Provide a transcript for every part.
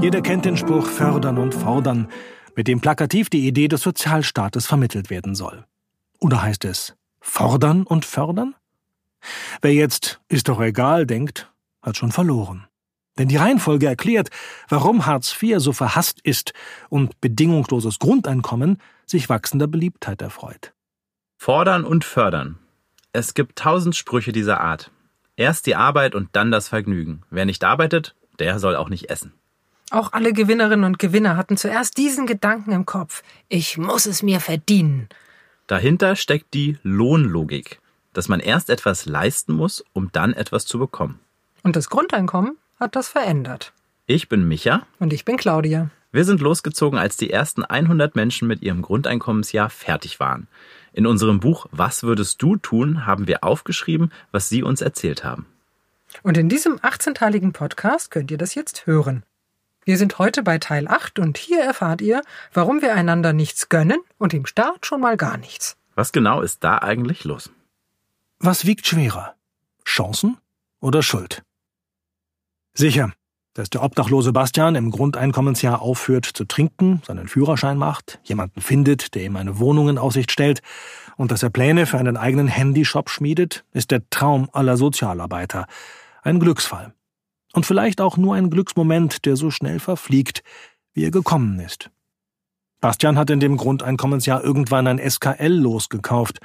Jeder kennt den Spruch fördern und fordern, mit dem plakativ die Idee des Sozialstaates vermittelt werden soll. Oder heißt es fordern und fördern? Wer jetzt ist doch egal denkt, hat schon verloren. Denn die Reihenfolge erklärt, warum Hartz IV so verhasst ist und bedingungsloses Grundeinkommen sich wachsender Beliebtheit erfreut. Fordern und fördern. Es gibt tausend Sprüche dieser Art. Erst die Arbeit und dann das Vergnügen. Wer nicht arbeitet, der soll auch nicht essen. Auch alle Gewinnerinnen und Gewinner hatten zuerst diesen Gedanken im Kopf. Ich muss es mir verdienen. Dahinter steckt die Lohnlogik, dass man erst etwas leisten muss, um dann etwas zu bekommen. Und das Grundeinkommen hat das verändert. Ich bin Micha. Und ich bin Claudia. Wir sind losgezogen, als die ersten 100 Menschen mit ihrem Grundeinkommensjahr fertig waren. In unserem Buch Was würdest du tun? haben wir aufgeschrieben, was sie uns erzählt haben. Und in diesem 18-teiligen Podcast könnt ihr das jetzt hören. Wir sind heute bei Teil 8 und hier erfahrt ihr, warum wir einander nichts gönnen und im Start schon mal gar nichts. Was genau ist da eigentlich los? Was wiegt schwerer? Chancen oder Schuld? Sicher, dass der obdachlose Bastian im Grundeinkommensjahr aufhört zu trinken, seinen Führerschein macht, jemanden findet, der ihm eine Wohnung in Aussicht stellt und dass er Pläne für einen eigenen Handyshop schmiedet, ist der Traum aller Sozialarbeiter. Ein Glücksfall. Und vielleicht auch nur ein Glücksmoment, der so schnell verfliegt, wie er gekommen ist. Bastian hat in dem Grundeinkommensjahr irgendwann ein SKL losgekauft.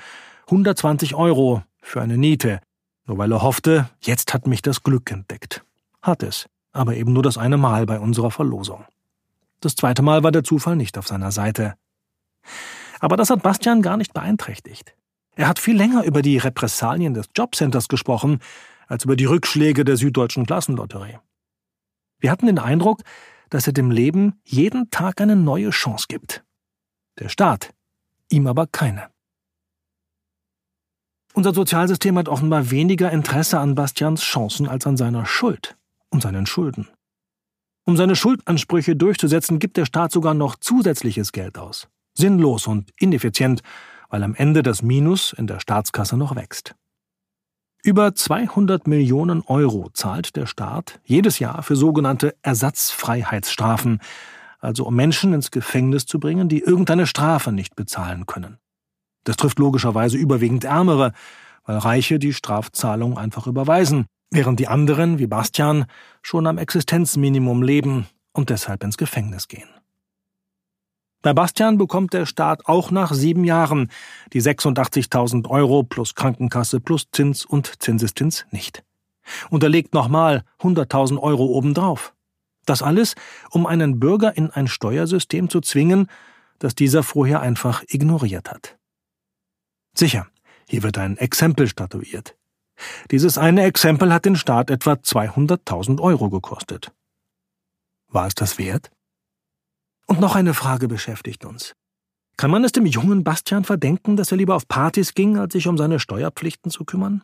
120 Euro für eine Niete. Nur weil er hoffte, jetzt hat mich das Glück entdeckt. Hat es. Aber eben nur das eine Mal bei unserer Verlosung. Das zweite Mal war der Zufall nicht auf seiner Seite. Aber das hat Bastian gar nicht beeinträchtigt. Er hat viel länger über die Repressalien des Jobcenters gesprochen, als über die Rückschläge der Süddeutschen Klassenlotterie. Wir hatten den Eindruck, dass er dem Leben jeden Tag eine neue Chance gibt. Der Staat, ihm aber keine. Unser Sozialsystem hat offenbar weniger Interesse an Bastians Chancen als an seiner Schuld und seinen Schulden. Um seine Schuldansprüche durchzusetzen, gibt der Staat sogar noch zusätzliches Geld aus. Sinnlos und ineffizient, weil am Ende das Minus in der Staatskasse noch wächst. Über 200 Millionen Euro zahlt der Staat jedes Jahr für sogenannte Ersatzfreiheitsstrafen, also um Menschen ins Gefängnis zu bringen, die irgendeine Strafe nicht bezahlen können. Das trifft logischerweise überwiegend Ärmere, weil Reiche die Strafzahlung einfach überweisen, während die anderen, wie Bastian, schon am Existenzminimum leben und deshalb ins Gefängnis gehen. Bei Bastian bekommt der Staat auch nach sieben Jahren die 86.000 Euro plus Krankenkasse plus Zins und Zinseszins nicht. Und er legt nochmal 100.000 Euro obendrauf. Das alles, um einen Bürger in ein Steuersystem zu zwingen, das dieser vorher einfach ignoriert hat. Sicher, hier wird ein Exempel statuiert. Dieses eine Exempel hat den Staat etwa 200.000 Euro gekostet. War es das wert? Und noch eine Frage beschäftigt uns. Kann man es dem jungen Bastian verdenken, dass er lieber auf Partys ging, als sich um seine Steuerpflichten zu kümmern?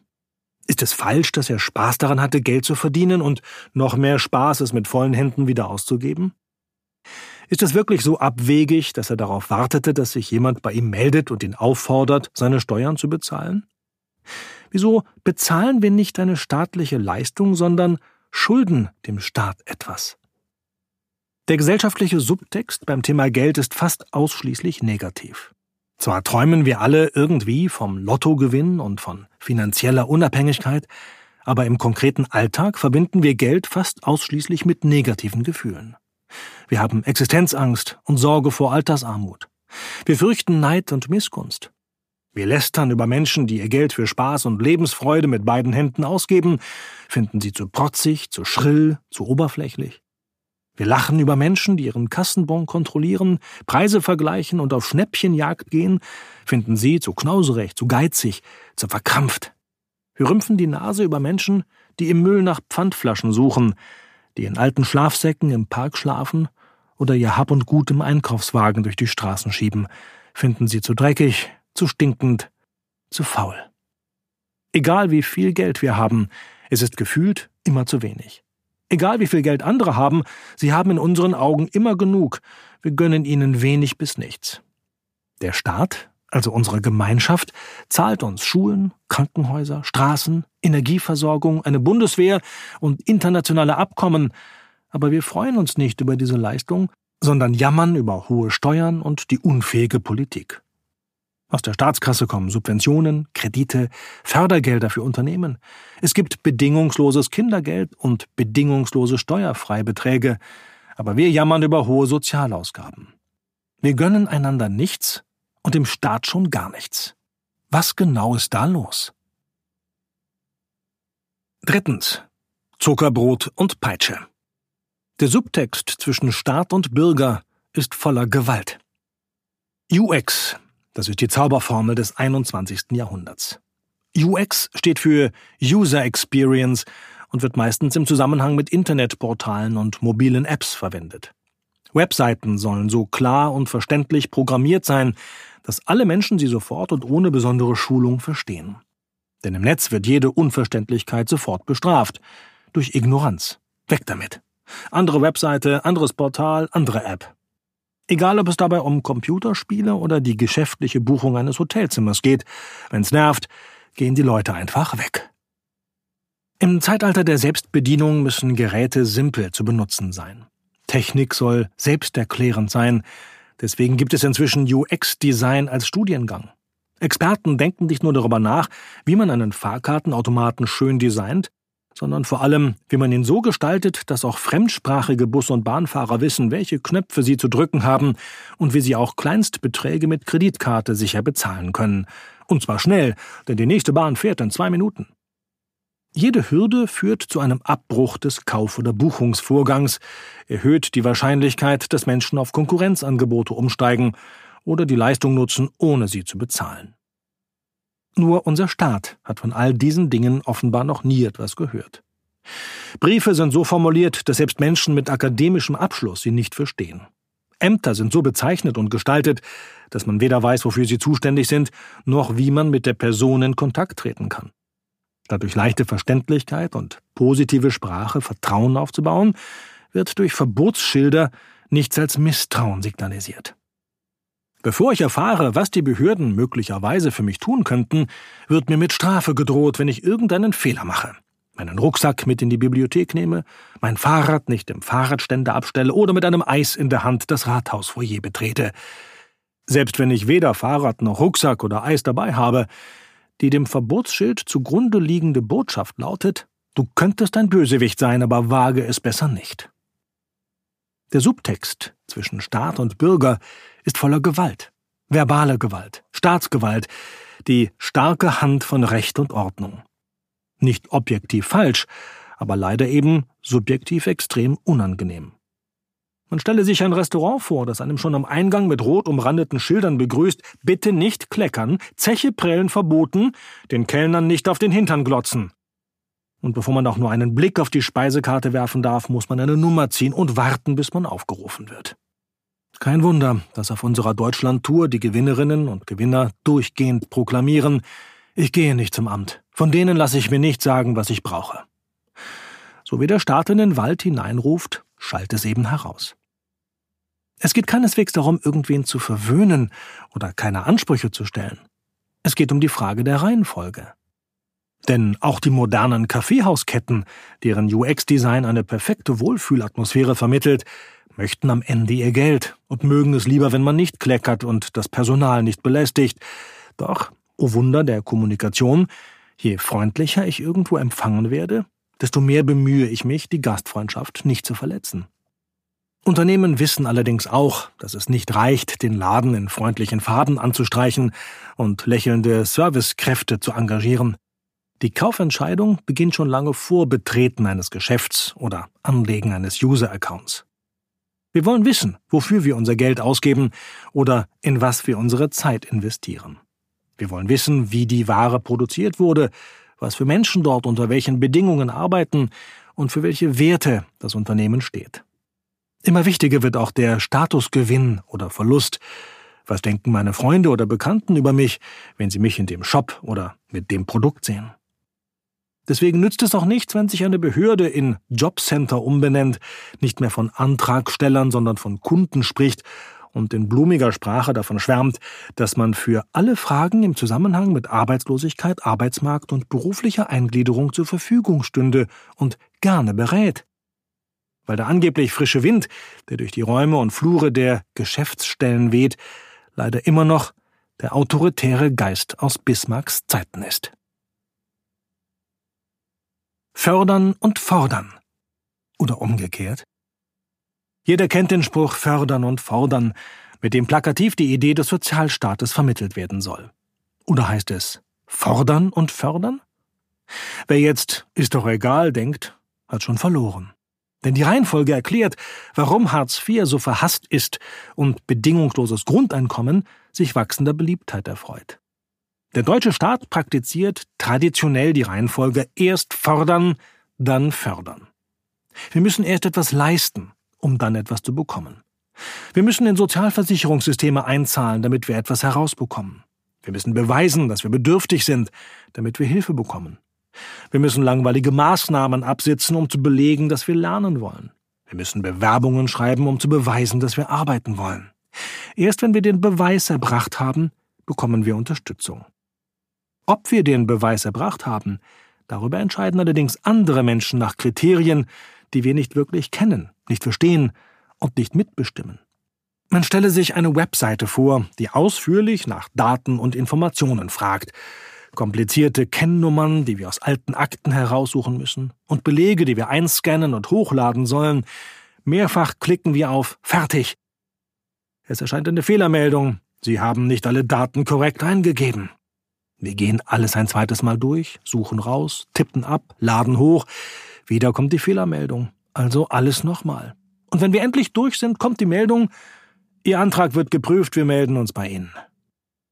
Ist es falsch, dass er Spaß daran hatte, Geld zu verdienen und noch mehr Spaß, es mit vollen Händen wieder auszugeben? Ist es wirklich so abwegig, dass er darauf wartete, dass sich jemand bei ihm meldet und ihn auffordert, seine Steuern zu bezahlen? Wieso bezahlen wir nicht eine staatliche Leistung, sondern schulden dem Staat etwas? Der gesellschaftliche Subtext beim Thema Geld ist fast ausschließlich negativ. Zwar träumen wir alle irgendwie vom Lottogewinn und von finanzieller Unabhängigkeit, aber im konkreten Alltag verbinden wir Geld fast ausschließlich mit negativen Gefühlen. Wir haben Existenzangst und Sorge vor Altersarmut. Wir fürchten Neid und Missgunst. Wir lästern über Menschen, die ihr Geld für Spaß und Lebensfreude mit beiden Händen ausgeben, finden sie zu protzig, zu schrill, zu oberflächlich. Wir lachen über Menschen, die ihren Kassenbon kontrollieren, Preise vergleichen und auf Schnäppchenjagd gehen, finden sie zu knauserig, zu geizig, zu verkrampft. Wir rümpfen die Nase über Menschen, die im Müll nach Pfandflaschen suchen, die in alten Schlafsäcken im Park schlafen oder ihr Hab und Gut im Einkaufswagen durch die Straßen schieben, finden sie zu dreckig, zu stinkend, zu faul. Egal wie viel Geld wir haben, es ist gefühlt immer zu wenig. Egal wie viel Geld andere haben, sie haben in unseren Augen immer genug, wir gönnen ihnen wenig bis nichts. Der Staat, also unsere Gemeinschaft, zahlt uns Schulen, Krankenhäuser, Straßen, Energieversorgung, eine Bundeswehr und internationale Abkommen, aber wir freuen uns nicht über diese Leistung, sondern jammern über hohe Steuern und die unfähige Politik. Aus der Staatskasse kommen Subventionen, Kredite, Fördergelder für Unternehmen. Es gibt bedingungsloses Kindergeld und bedingungslose Steuerfreibeträge, aber wir jammern über hohe Sozialausgaben. Wir gönnen einander nichts und dem Staat schon gar nichts. Was genau ist da los? Drittens. Zuckerbrot und Peitsche. Der Subtext zwischen Staat und Bürger ist voller Gewalt. UX, das ist die Zauberformel des 21. Jahrhunderts. UX steht für User Experience und wird meistens im Zusammenhang mit Internetportalen und mobilen Apps verwendet. Webseiten sollen so klar und verständlich programmiert sein, dass alle Menschen sie sofort und ohne besondere Schulung verstehen. Denn im Netz wird jede Unverständlichkeit sofort bestraft. Durch Ignoranz. Weg damit. Andere Webseite, anderes Portal, andere App. Egal, ob es dabei um Computerspiele oder die geschäftliche Buchung eines Hotelzimmers geht, wenn's nervt, gehen die Leute einfach weg. Im Zeitalter der Selbstbedienung müssen Geräte simpel zu benutzen sein. Technik soll selbsterklärend sein, deswegen gibt es inzwischen UX-Design als Studiengang. Experten denken nicht nur darüber nach, wie man einen Fahrkartenautomaten schön designt, sondern vor allem, wie man ihn so gestaltet, dass auch fremdsprachige Bus- und Bahnfahrer wissen, welche Knöpfe sie zu drücken haben und wie sie auch Kleinstbeträge mit Kreditkarte sicher bezahlen können. Und zwar schnell, denn die nächste Bahn fährt in zwei Minuten. Jede Hürde führt zu einem Abbruch des Kauf- oder Buchungsvorgangs, erhöht die Wahrscheinlichkeit, dass Menschen auf Konkurrenzangebote umsteigen oder die Leistung nutzen, ohne sie zu bezahlen. Nur unser Staat hat von all diesen Dingen offenbar noch nie etwas gehört. Briefe sind so formuliert, dass selbst Menschen mit akademischem Abschluss sie nicht verstehen. Ämter sind so bezeichnet und gestaltet, dass man weder weiß, wofür sie zuständig sind, noch wie man mit der Person in Kontakt treten kann. Statt durch leichte Verständlichkeit und positive Sprache Vertrauen aufzubauen, wird durch Verbotsschilder nichts als Misstrauen signalisiert. Bevor ich erfahre, was die Behörden möglicherweise für mich tun könnten, wird mir mit Strafe gedroht, wenn ich irgendeinen Fehler mache. Meinen Rucksack mit in die Bibliothek nehme, mein Fahrrad nicht im Fahrradständer abstelle oder mit einem Eis in der Hand das Rathausfoyer betrete. Selbst wenn ich weder Fahrrad noch Rucksack oder Eis dabei habe, die dem Verbotsschild zugrunde liegende Botschaft lautet, du könntest ein Bösewicht sein, aber wage es besser nicht. Der Subtext zwischen Staat und Bürger ist voller Gewalt, verbale Gewalt, Staatsgewalt, die starke Hand von Recht und Ordnung. Nicht objektiv falsch, aber leider eben subjektiv extrem unangenehm. Man stelle sich ein Restaurant vor, das einem schon am Eingang mit rot umrandeten Schildern begrüßt, bitte nicht kleckern, Zeche prellen verboten, den Kellnern nicht auf den Hintern glotzen. Und bevor man auch nur einen Blick auf die Speisekarte werfen darf, muss man eine Nummer ziehen und warten, bis man aufgerufen wird. Kein Wunder, dass auf unserer Deutschland-Tour die Gewinnerinnen und Gewinner durchgehend proklamieren, ich gehe nicht zum Amt. Von denen lasse ich mir nicht sagen, was ich brauche. So wie der Staat in den Wald hineinruft, schallt es eben heraus. Es geht keineswegs darum, irgendwen zu verwöhnen oder keine Ansprüche zu stellen. Es geht um die Frage der Reihenfolge. Denn auch die modernen Kaffeehausketten, deren UX-Design eine perfekte Wohlfühlatmosphäre vermittelt, möchten am Ende ihr Geld und mögen es lieber, wenn man nicht kleckert und das Personal nicht belästigt. Doch, o oh Wunder der Kommunikation, je freundlicher ich irgendwo empfangen werde, desto mehr bemühe ich mich, die Gastfreundschaft nicht zu verletzen. Unternehmen wissen allerdings auch, dass es nicht reicht, den Laden in freundlichen Farben anzustreichen und lächelnde Servicekräfte zu engagieren. Die Kaufentscheidung beginnt schon lange vor Betreten eines Geschäfts oder Anlegen eines User-Accounts. Wir wollen wissen, wofür wir unser Geld ausgeben oder in was wir unsere Zeit investieren. Wir wollen wissen, wie die Ware produziert wurde, was für Menschen dort unter welchen Bedingungen arbeiten und für welche Werte das Unternehmen steht. Immer wichtiger wird auch der Statusgewinn oder Verlust. Was denken meine Freunde oder Bekannten über mich, wenn sie mich in dem Shop oder mit dem Produkt sehen? Deswegen nützt es auch nichts, wenn sich eine Behörde in Jobcenter umbenennt, nicht mehr von Antragstellern, sondern von Kunden spricht und in blumiger Sprache davon schwärmt, dass man für alle Fragen im Zusammenhang mit Arbeitslosigkeit, Arbeitsmarkt und beruflicher Eingliederung zur Verfügung stünde und gerne berät. weil der angeblich frische Wind, der durch die Räume und Flure der Geschäftsstellen weht, leider immer noch der autoritäre Geist aus Bismarcks Zeiten ist. Fördern und fordern. Oder umgekehrt. Jeder kennt den Spruch Fördern und fordern, mit dem plakativ die Idee des Sozialstaates vermittelt werden soll. Oder heißt es fordern und fördern? Wer jetzt ist doch egal denkt, hat schon verloren. Denn die Reihenfolge erklärt, warum Hartz IV so verhasst ist und bedingungsloses Grundeinkommen sich wachsender Beliebtheit erfreut. Der deutsche Staat praktiziert traditionell die Reihenfolge erst fordern, dann fördern. Wir müssen erst etwas leisten, um dann etwas zu bekommen. Wir müssen in Sozialversicherungssysteme einzahlen, damit wir etwas herausbekommen. Wir müssen beweisen, dass wir bedürftig sind, damit wir Hilfe bekommen. Wir müssen langweilige Maßnahmen absitzen, um zu belegen, dass wir lernen wollen. Wir müssen Bewerbungen schreiben, um zu beweisen, dass wir arbeiten wollen. Erst wenn wir den Beweis erbracht haben, bekommen wir Unterstützung. Ob wir den Beweis erbracht haben, darüber entscheiden allerdings andere Menschen nach Kriterien, die wir nicht wirklich kennen, nicht verstehen und nicht mitbestimmen. Man stelle sich eine Webseite vor, die ausführlich nach Daten und Informationen fragt, komplizierte Kennnummern, die wir aus alten Akten heraussuchen müssen, und Belege, die wir einscannen und hochladen sollen. Mehrfach klicken wir auf Fertig. Es erscheint eine Fehlermeldung. Sie haben nicht alle Daten korrekt eingegeben. Wir gehen alles ein zweites Mal durch, suchen raus, tippen ab, laden hoch. Wieder kommt die Fehlermeldung. Also alles nochmal. Und wenn wir endlich durch sind, kommt die Meldung, Ihr Antrag wird geprüft, wir melden uns bei Ihnen.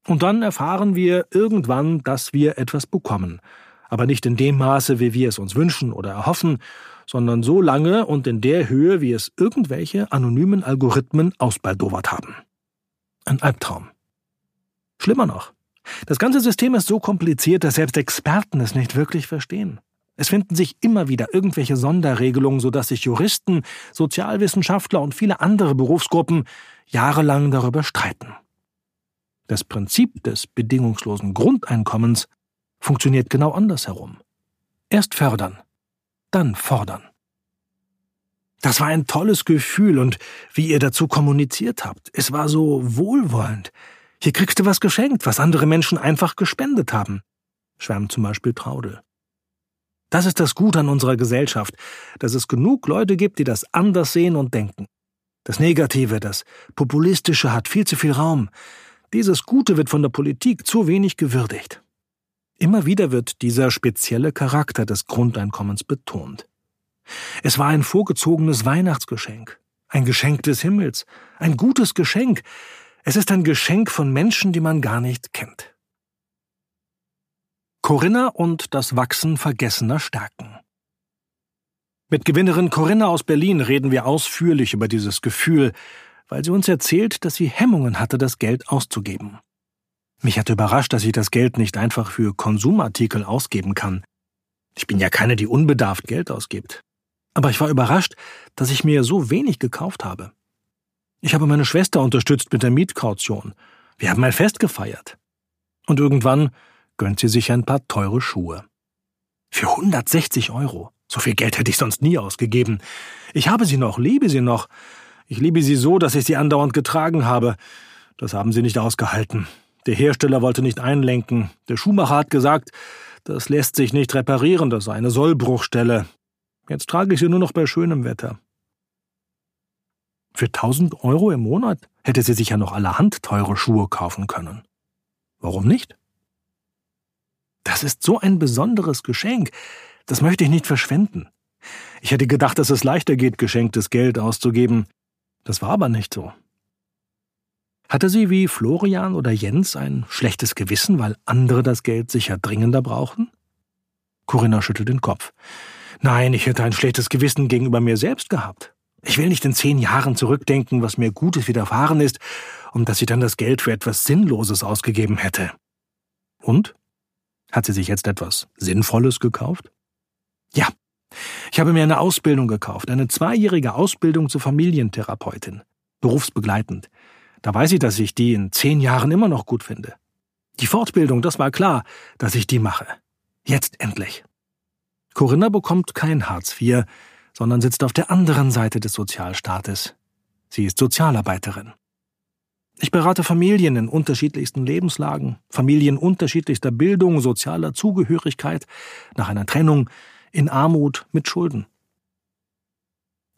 Und dann erfahren wir irgendwann, dass wir etwas bekommen, aber nicht in dem Maße, wie wir es uns wünschen oder erhoffen, sondern so lange und in der Höhe, wie es irgendwelche anonymen Algorithmen ausbaldowert haben. Ein Albtraum. Schlimmer noch. Das ganze System ist so kompliziert, dass selbst Experten es nicht wirklich verstehen. Es finden sich immer wieder irgendwelche Sonderregelungen, sodass sich Juristen, Sozialwissenschaftler und viele andere Berufsgruppen jahrelang darüber streiten. Das Prinzip des bedingungslosen Grundeinkommens funktioniert genau andersherum. Erst fördern, dann fordern. Das war ein tolles Gefühl und wie ihr dazu kommuniziert habt. Es war so wohlwollend. Hier kriegst du was geschenkt, was andere Menschen einfach gespendet haben, schwärmt zum Beispiel Traudel. Das ist das Gute an unserer Gesellschaft, dass es genug Leute gibt, die das anders sehen und denken. Das Negative, das Populistische hat viel zu viel Raum. Dieses Gute wird von der Politik zu wenig gewürdigt. Immer wieder wird dieser spezielle Charakter des Grundeinkommens betont. Es war ein vorgezogenes Weihnachtsgeschenk, ein Geschenk des Himmels, ein gutes Geschenk. Es ist ein Geschenk von Menschen, die man gar nicht kennt. Corinna und das Wachsen vergessener Stärken. Mit Gewinnerin Corinna aus Berlin reden wir ausführlich über dieses Gefühl, weil sie uns erzählt, dass sie Hemmungen hatte, das Geld auszugeben. Mich hat überrascht, dass ich das Geld nicht einfach für Konsumartikel ausgeben kann. Ich bin ja keine, die unbedarft Geld ausgibt. Aber ich war überrascht, dass ich mir so wenig gekauft habe. Ich habe meine Schwester unterstützt mit der Mietkaution. Wir haben ein Fest gefeiert. Und irgendwann gönnt sie sich ein paar teure Schuhe. Für 160 Euro. So viel Geld hätte ich sonst nie ausgegeben. Ich habe sie noch, liebe sie noch, ich liebe sie so, dass ich sie andauernd getragen habe. Das haben sie nicht ausgehalten. Der Hersteller wollte nicht einlenken. Der Schuhmacher hat gesagt, das lässt sich nicht reparieren, das sei eine Sollbruchstelle. Jetzt trage ich sie nur noch bei schönem Wetter. Für 1000 Euro im Monat hätte sie sich ja noch allerhand teure Schuhe kaufen können. Warum nicht? Das ist so ein besonderes Geschenk. Das möchte ich nicht verschwenden. Ich hätte gedacht, dass es leichter geht, geschenktes Geld auszugeben. Das war aber nicht so. Hatte sie wie Florian oder Jens ein schlechtes Gewissen, weil andere das Geld sicher dringender brauchen? Corinna schüttelt den Kopf. Nein, ich hätte ein schlechtes Gewissen gegenüber mir selbst gehabt. Ich will nicht in zehn Jahren zurückdenken, was mir Gutes widerfahren ist, und dass ich dann das Geld für etwas Sinnloses ausgegeben hätte. Und? Hat sie sich jetzt etwas Sinnvolles gekauft? Ja, ich habe mir eine Ausbildung gekauft, eine zweijährige Ausbildung zur Familientherapeutin, berufsbegleitend. Da weiß ich, dass ich die in zehn Jahren immer noch gut finde. Die Fortbildung, das war klar, dass ich die mache. Jetzt endlich. Corinna bekommt kein Hartz IV, sondern sitzt auf der anderen Seite des Sozialstaates. Sie ist Sozialarbeiterin. Ich berate Familien in unterschiedlichsten Lebenslagen, Familien unterschiedlichster Bildung, sozialer Zugehörigkeit, nach einer Trennung, in Armut, mit Schulden.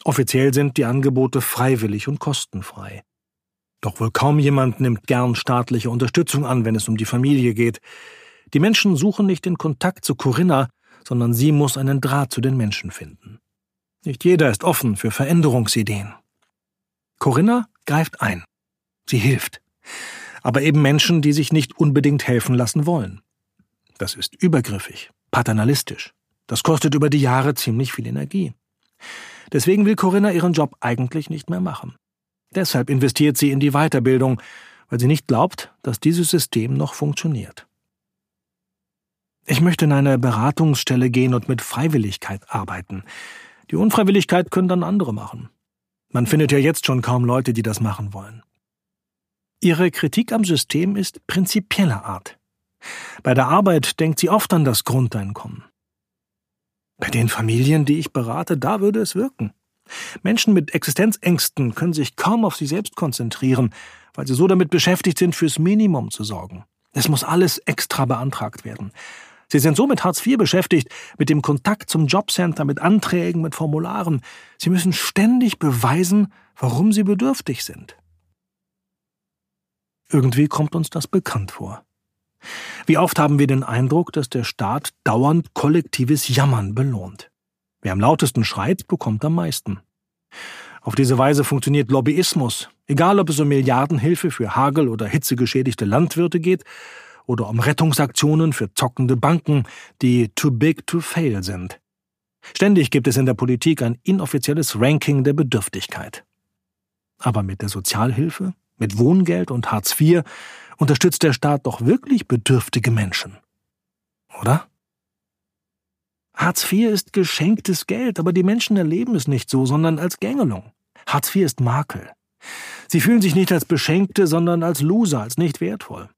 Offiziell sind die Angebote freiwillig und kostenfrei. Doch wohl kaum jemand nimmt gern staatliche Unterstützung an, wenn es um die Familie geht. Die Menschen suchen nicht den Kontakt zu Corinna, sondern sie muss einen Draht zu den Menschen finden. Nicht jeder ist offen für Veränderungsideen. Corinna greift ein. Sie hilft. Aber eben Menschen, die sich nicht unbedingt helfen lassen wollen. Das ist übergriffig, paternalistisch. Das kostet über die Jahre ziemlich viel Energie. Deswegen will Corinna ihren Job eigentlich nicht mehr machen. Deshalb investiert sie in die Weiterbildung, weil sie nicht glaubt, dass dieses System noch funktioniert. Ich möchte in eine Beratungsstelle gehen und mit Freiwilligkeit arbeiten. Die Unfreiwilligkeit können dann andere machen. Man findet ja jetzt schon kaum Leute, die das machen wollen. Ihre Kritik am System ist prinzipieller Art. Bei der Arbeit denkt sie oft an das Grundeinkommen. Bei den Familien, die ich berate, da würde es wirken. Menschen mit Existenzängsten können sich kaum auf sich selbst konzentrieren, weil sie so damit beschäftigt sind, fürs Minimum zu sorgen. Es muss alles extra beantragt werden. Sie sind so mit Hartz IV beschäftigt, mit dem Kontakt zum Jobcenter, mit Anträgen, mit Formularen. Sie müssen ständig beweisen, warum sie bedürftig sind. Irgendwie kommt uns das bekannt vor. Wie oft haben wir den Eindruck, dass der Staat dauernd kollektives Jammern belohnt. Wer am lautesten schreit, bekommt am meisten. Auf diese Weise funktioniert Lobbyismus, egal ob es um Milliardenhilfe für Hagel- oder hitzegeschädigte Landwirte geht oder um Rettungsaktionen für zockende Banken, die too big to fail sind. Ständig gibt es in der Politik ein inoffizielles Ranking der Bedürftigkeit. Aber mit der Sozialhilfe mit Wohngeld und Hartz IV unterstützt der Staat doch wirklich bedürftige Menschen. Oder? Hartz IV ist geschenktes Geld, aber die Menschen erleben es nicht so, sondern als Gängelung. Hartz IV ist Makel. Sie fühlen sich nicht als Beschenkte, sondern als Loser, als nicht wertvoll.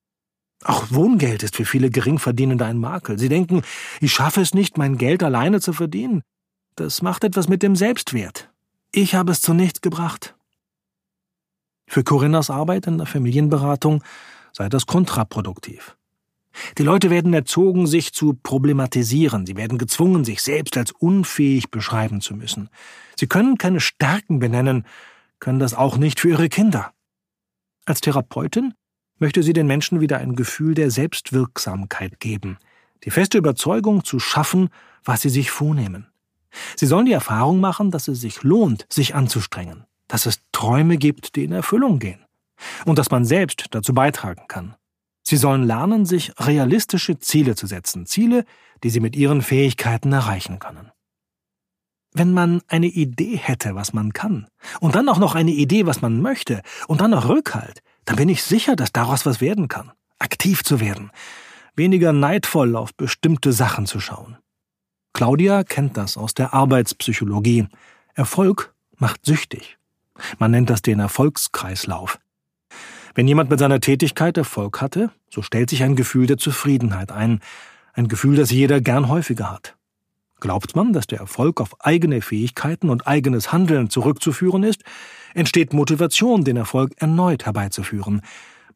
Auch Wohngeld ist für viele Geringverdienende ein Makel. Sie denken, ich schaffe es nicht, mein Geld alleine zu verdienen. Das macht etwas mit dem Selbstwert. Ich habe es zu nichts gebracht. Für Corinnas Arbeit in der Familienberatung sei das kontraproduktiv. Die Leute werden erzogen, sich zu problematisieren. Sie werden gezwungen, sich selbst als unfähig beschreiben zu müssen. Sie können keine Stärken benennen, können das auch nicht für ihre Kinder. Als Therapeutin möchte sie den Menschen wieder ein Gefühl der Selbstwirksamkeit geben, die feste Überzeugung zu schaffen, was sie sich vornehmen. Sie sollen die Erfahrung machen, dass es sich lohnt, sich anzustrengen, dass es Träume gibt, die in Erfüllung gehen und dass man selbst dazu beitragen kann. Sie sollen lernen, sich realistische Ziele zu setzen, Ziele, die sie mit ihren Fähigkeiten erreichen können. Wenn man eine Idee hätte, was man kann, und dann auch noch eine Idee, was man möchte, und dann noch Rückhalt, dann bin ich sicher, dass daraus was werden kann. Aktiv zu werden, weniger neidvoll auf bestimmte Sachen zu schauen. Claudia kennt das aus der Arbeitspsychologie. Erfolg macht süchtig. Man nennt das den Erfolgskreislauf. Wenn jemand mit seiner Tätigkeit Erfolg hatte, so stellt sich ein Gefühl der Zufriedenheit ein, ein Gefühl, das jeder gern häufiger hat. Glaubt man, dass der Erfolg auf eigene Fähigkeiten und eigenes Handeln zurückzuführen ist, entsteht Motivation, den Erfolg erneut herbeizuführen.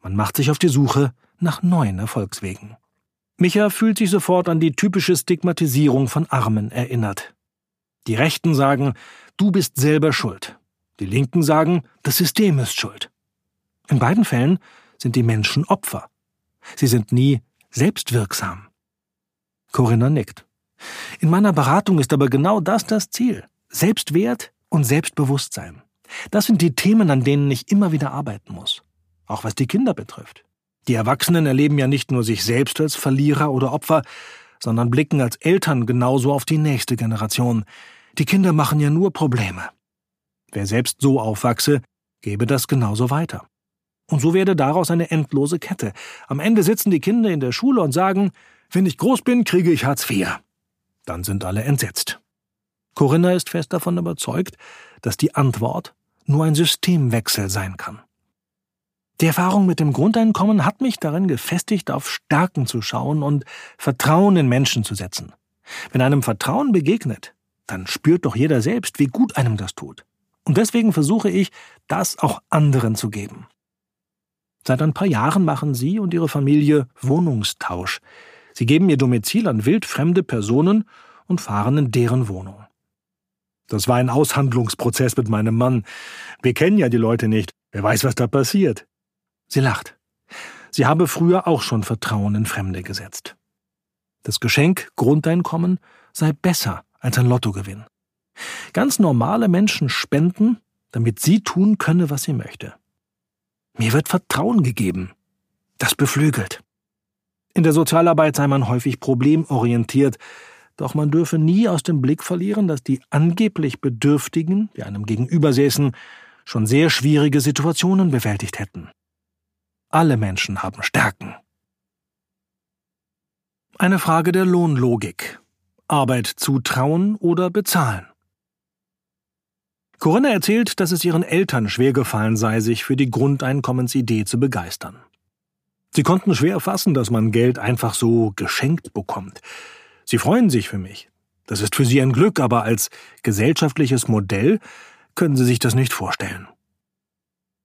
Man macht sich auf die Suche nach neuen Erfolgswegen. Micha fühlt sich sofort an die typische Stigmatisierung von Armen erinnert. Die Rechten sagen, du bist selber schuld. Die Linken sagen, das System ist schuld. In beiden Fällen sind die Menschen Opfer. Sie sind nie selbstwirksam. Corinna nickt. In meiner Beratung ist aber genau das das Ziel. Selbstwert und Selbstbewusstsein. Das sind die Themen, an denen ich immer wieder arbeiten muss. Auch was die Kinder betrifft. Die Erwachsenen erleben ja nicht nur sich selbst als Verlierer oder Opfer, sondern blicken als Eltern genauso auf die nächste Generation. Die Kinder machen ja nur Probleme. Wer selbst so aufwachse, gebe das genauso weiter. Und so werde daraus eine endlose Kette. Am Ende sitzen die Kinder in der Schule und sagen, wenn ich groß bin, kriege ich Hartz IV. Dann sind alle entsetzt. Corinna ist fest davon überzeugt, dass die Antwort nur ein Systemwechsel sein kann. Die Erfahrung mit dem Grundeinkommen hat mich darin gefestigt, auf Stärken zu schauen und Vertrauen in Menschen zu setzen. Wenn einem Vertrauen begegnet, dann spürt doch jeder selbst, wie gut einem das tut. Und deswegen versuche ich, das auch anderen zu geben. Seit ein paar Jahren machen Sie und Ihre Familie Wohnungstausch. Sie geben Ihr Domizil an wildfremde Personen und fahren in deren Wohnung. Das war ein Aushandlungsprozess mit meinem Mann. Wir kennen ja die Leute nicht. Wer weiß, was da passiert. Sie lacht. Sie habe früher auch schon Vertrauen in Fremde gesetzt. Das Geschenk Grundeinkommen sei besser als ein Lottogewinn. Ganz normale Menschen spenden, damit sie tun könne, was sie möchte. Mir wird Vertrauen gegeben. Das beflügelt. In der Sozialarbeit sei man häufig problemorientiert, doch man dürfe nie aus dem Blick verlieren, dass die angeblich Bedürftigen, die einem gegenübersäßen, schon sehr schwierige Situationen bewältigt hätten. Alle Menschen haben Stärken. Eine Frage der Lohnlogik. Arbeit zutrauen oder bezahlen? Corinna erzählt, dass es ihren Eltern schwer gefallen sei, sich für die Grundeinkommensidee zu begeistern. Sie konnten schwer fassen, dass man Geld einfach so geschenkt bekommt. Sie freuen sich für mich. Das ist für sie ein Glück, aber als gesellschaftliches Modell können sie sich das nicht vorstellen.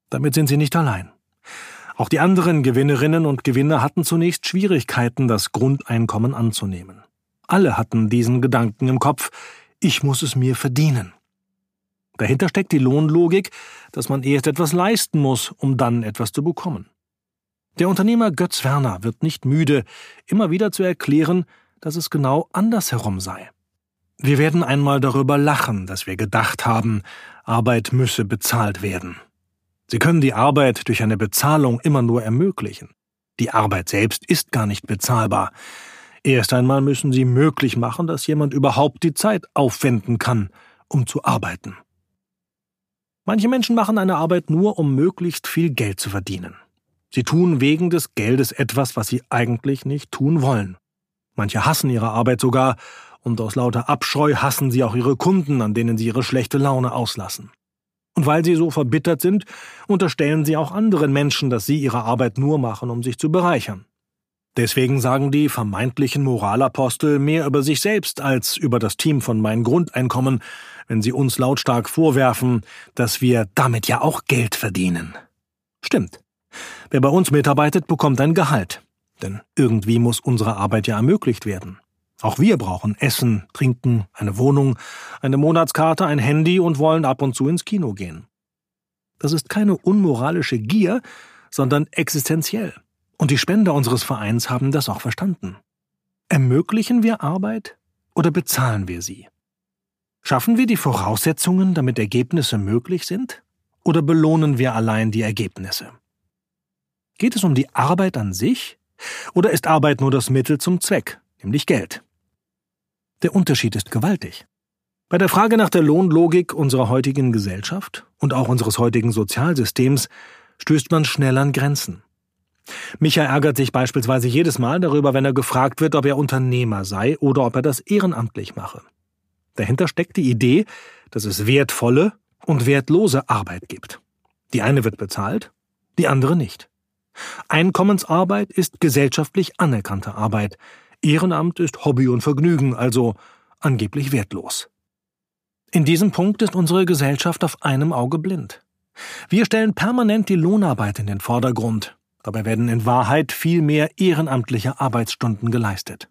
Damit sind sie nicht allein. Auch die anderen Gewinnerinnen und Gewinner hatten zunächst Schwierigkeiten, das Grundeinkommen anzunehmen. Alle hatten diesen Gedanken im Kopf, ich muss es mir verdienen. Dahinter steckt die Lohnlogik, dass man erst etwas leisten muss, um dann etwas zu bekommen. Der Unternehmer Götz Werner wird nicht müde, immer wieder zu erklären, dass es genau andersherum sei. Wir werden einmal darüber lachen, dass wir gedacht haben, Arbeit müsse bezahlt werden. Sie können die Arbeit durch eine Bezahlung immer nur ermöglichen. Die Arbeit selbst ist gar nicht bezahlbar. Erst einmal müssen Sie möglich machen, dass jemand überhaupt die Zeit aufwenden kann, um zu arbeiten. Manche Menschen machen eine Arbeit nur, um möglichst viel Geld zu verdienen. Sie tun wegen des Geldes etwas, was sie eigentlich nicht tun wollen. Manche hassen ihre Arbeit sogar, und aus lauter Abscheu hassen sie auch ihre Kunden, an denen sie ihre schlechte Laune auslassen. Und weil sie so verbittert sind, unterstellen sie auch anderen Menschen, dass sie ihre Arbeit nur machen, um sich zu bereichern. Deswegen sagen die vermeintlichen Moralapostel mehr über sich selbst als über das Team von Mein Grundeinkommen, wenn sie uns lautstark vorwerfen, dass wir damit ja auch Geld verdienen. Stimmt. Wer bei uns mitarbeitet, bekommt ein Gehalt. Denn irgendwie muss unsere Arbeit ja ermöglicht werden. Auch wir brauchen Essen, Trinken, eine Wohnung, eine Monatskarte, ein Handy und wollen ab und zu ins Kino gehen. Das ist keine unmoralische Gier, sondern existenziell. Und die Spender unseres Vereins haben das auch verstanden. Ermöglichen wir Arbeit oder bezahlen wir sie? Schaffen wir die Voraussetzungen, damit Ergebnisse möglich sind? Oder belohnen wir allein die Ergebnisse? Geht es um die Arbeit an sich? Oder ist Arbeit nur das Mittel zum Zweck, nämlich Geld? Der Unterschied ist gewaltig. Bei der Frage nach der Lohnlogik unserer heutigen Gesellschaft und auch unseres heutigen Sozialsystems stößt man schnell an Grenzen. Micha ärgert sich beispielsweise jedes Mal darüber, wenn er gefragt wird, ob er Unternehmer sei oder ob er das ehrenamtlich mache. Dahinter steckt die Idee, dass es wertvolle und wertlose Arbeit gibt. Die eine wird bezahlt, die andere nicht. Einkommensarbeit ist gesellschaftlich anerkannte Arbeit, Ehrenamt ist Hobby und Vergnügen, also angeblich wertlos. In diesem Punkt ist unsere Gesellschaft auf einem Auge blind. Wir stellen permanent die Lohnarbeit in den Vordergrund, dabei werden in Wahrheit viel mehr ehrenamtliche Arbeitsstunden geleistet.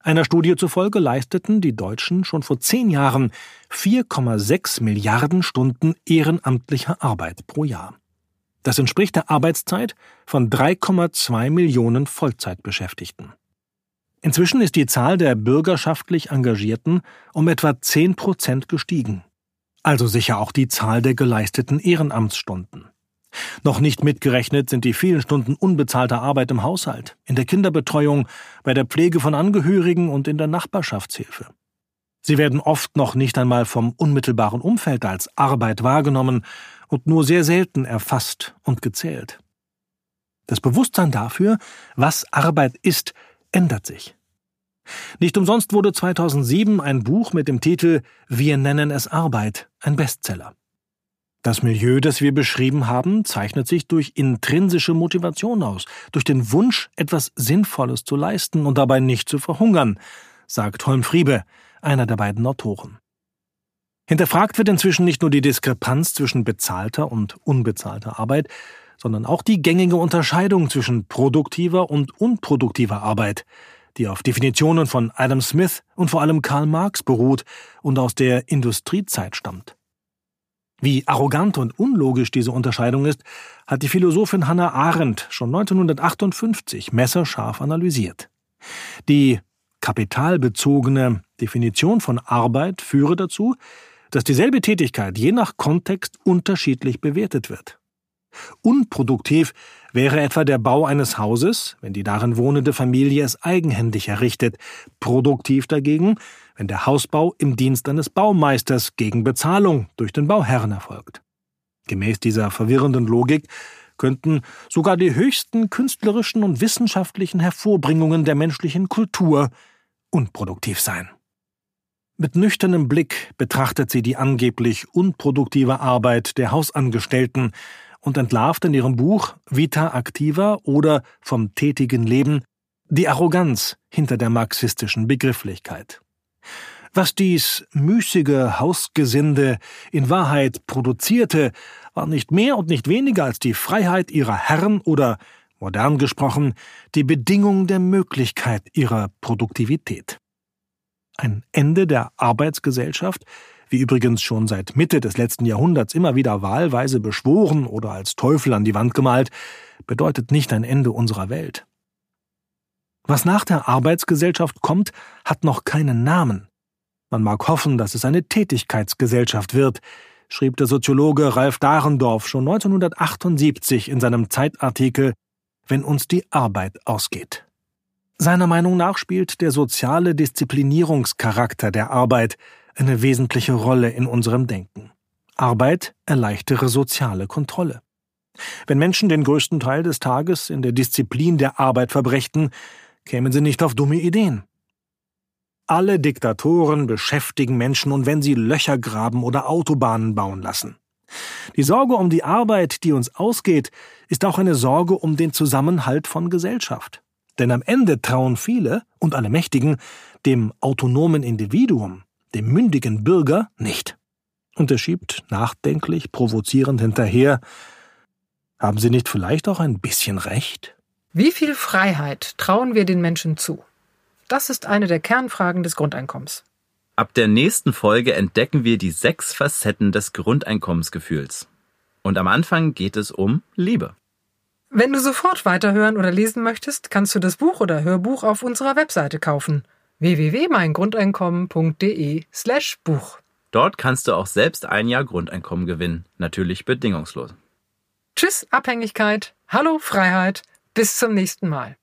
Einer Studie zufolge leisteten die Deutschen schon vor zehn Jahren 4,6 Milliarden Stunden ehrenamtlicher Arbeit pro Jahr. Das entspricht der Arbeitszeit von 3,2 Millionen Vollzeitbeschäftigten. Inzwischen ist die Zahl der bürgerschaftlich Engagierten um etwa 10 Prozent gestiegen. Also sicher auch die Zahl der geleisteten Ehrenamtsstunden. Noch nicht mitgerechnet sind die vielen Stunden unbezahlter Arbeit im Haushalt, in der Kinderbetreuung, bei der Pflege von Angehörigen und in der Nachbarschaftshilfe. Sie werden oft noch nicht einmal vom unmittelbaren Umfeld als Arbeit wahrgenommen und nur sehr selten erfasst und gezählt. Das Bewusstsein dafür, was Arbeit ist, ändert sich. Nicht umsonst wurde 2007 ein Buch mit dem Titel Wir nennen es Arbeit ein Bestseller. Das Milieu, das wir beschrieben haben, zeichnet sich durch intrinsische Motivation aus, durch den Wunsch, etwas Sinnvolles zu leisten und dabei nicht zu verhungern, sagt Holm Friebe, einer der beiden Autoren. Hinterfragt wird inzwischen nicht nur die Diskrepanz zwischen bezahlter und unbezahlter Arbeit, sondern auch die gängige Unterscheidung zwischen produktiver und unproduktiver Arbeit, die auf Definitionen von Adam Smith und vor allem Karl Marx beruht und aus der Industriezeit stammt. Wie arrogant und unlogisch diese Unterscheidung ist, hat die Philosophin Hannah Arendt schon 1958 messerscharf analysiert. Die kapitalbezogene Definition von Arbeit führe dazu, dass dieselbe Tätigkeit je nach Kontext unterschiedlich bewertet wird. Unproduktiv wäre etwa der Bau eines Hauses, wenn die darin wohnende Familie es eigenhändig errichtet, produktiv dagegen, wenn der Hausbau im Dienst eines Baumeisters gegen Bezahlung durch den Bauherrn erfolgt. Gemäß dieser verwirrenden Logik könnten sogar die höchsten künstlerischen und wissenschaftlichen Hervorbringungen der menschlichen Kultur unproduktiv sein. Mit nüchternem Blick betrachtet sie die angeblich unproduktive Arbeit der Hausangestellten und entlarvt in ihrem Buch Vita Activa oder vom tätigen Leben die Arroganz hinter der marxistischen Begrifflichkeit. Was dies müßige Hausgesinde in Wahrheit produzierte, war nicht mehr und nicht weniger als die Freiheit ihrer Herren oder, modern gesprochen, die Bedingung der Möglichkeit ihrer Produktivität. Ein Ende der Arbeitsgesellschaft, wie übrigens schon seit Mitte des letzten Jahrhunderts immer wieder wahlweise beschworen oder als Teufel an die Wand gemalt, bedeutet nicht ein Ende unserer Welt. Was nach der Arbeitsgesellschaft kommt, hat noch keinen Namen. Man mag hoffen, dass es eine Tätigkeitsgesellschaft wird, schrieb der Soziologe Ralf Dahrendorf schon 1978 in seinem Zeitartikel Wenn uns die Arbeit ausgeht. Seiner Meinung nach spielt der soziale Disziplinierungscharakter der Arbeit eine wesentliche Rolle in unserem Denken. Arbeit erleichtere soziale Kontrolle. Wenn Menschen den größten Teil des Tages in der Disziplin der Arbeit verbrächten, kämen sie nicht auf dumme Ideen. Alle Diktatoren beschäftigen Menschen und wenn sie Löcher graben oder Autobahnen bauen lassen. Die Sorge um die Arbeit, die uns ausgeht, ist auch eine Sorge um den Zusammenhalt von Gesellschaft. Denn am Ende trauen viele und alle Mächtigen dem autonomen Individuum, dem mündigen Bürger nicht. Und er schiebt nachdenklich, provozierend hinterher Haben Sie nicht vielleicht auch ein bisschen recht? Wie viel Freiheit trauen wir den Menschen zu? Das ist eine der Kernfragen des Grundeinkommens. Ab der nächsten Folge entdecken wir die sechs Facetten des Grundeinkommensgefühls. Und am Anfang geht es um Liebe. Wenn du sofort weiterhören oder lesen möchtest, kannst du das Buch oder Hörbuch auf unserer Webseite kaufen www.meingrundeinkommen.de slash Buch. Dort kannst du auch selbst ein Jahr Grundeinkommen gewinnen, natürlich bedingungslos. Tschüss Abhängigkeit, hallo Freiheit, bis zum nächsten Mal.